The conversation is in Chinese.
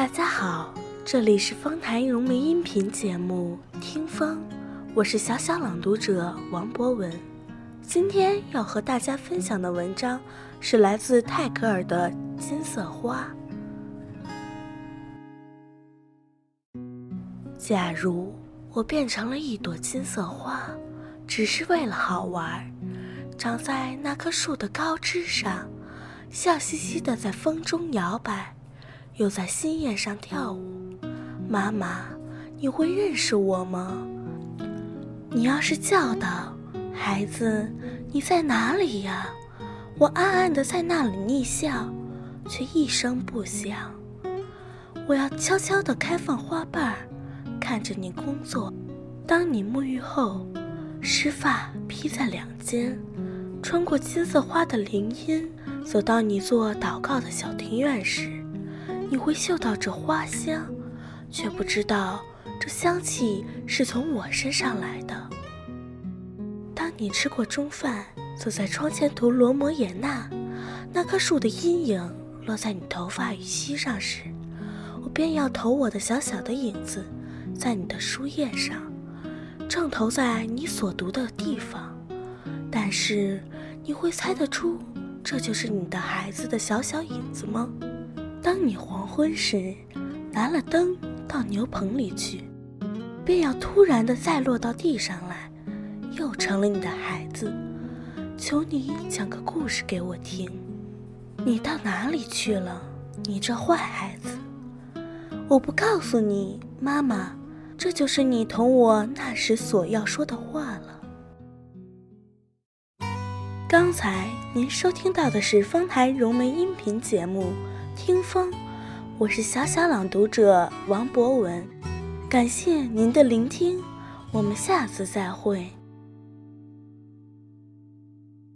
大家好，这里是丰台融媒音频节目《听风》，我是小小朗读者王博文。今天要和大家分享的文章是来自泰戈尔的《金色花》。假如我变成了一朵金色花，只是为了好玩，长在那棵树的高枝上，笑嘻嘻的在风中摇摆。又在新叶上跳舞，妈妈，你会认识我吗？你要是叫道：“孩子，你在哪里呀？”我暗暗的在那里逆笑，却一声不响。我要悄悄地开放花瓣儿，看着你工作。当你沐浴后，湿发披在两肩，穿过金色花的林荫，走到你做祷告的小庭院时。你会嗅到这花香，却不知道这香气是从我身上来的。当你吃过中饭，坐在窗前读罗摩衍那，那棵树的阴影落在你头发与膝上时，我便要投我的小小的影子，在你的书页上，正投在你所读的地方。但是，你会猜得出这就是你的孩子的小小影子吗？当你黄昏时拿了灯到牛棚里去，便要突然的再落到地上来，又成了你的孩子。求你讲个故事给我听。你到哪里去了，你这坏孩子？我不告诉你，妈妈，这就是你同我那时所要说的话了。刚才您收听到的是丰台融媒音频节目。听风，我是小小朗读者王博文，感谢您的聆听，我们下次再会。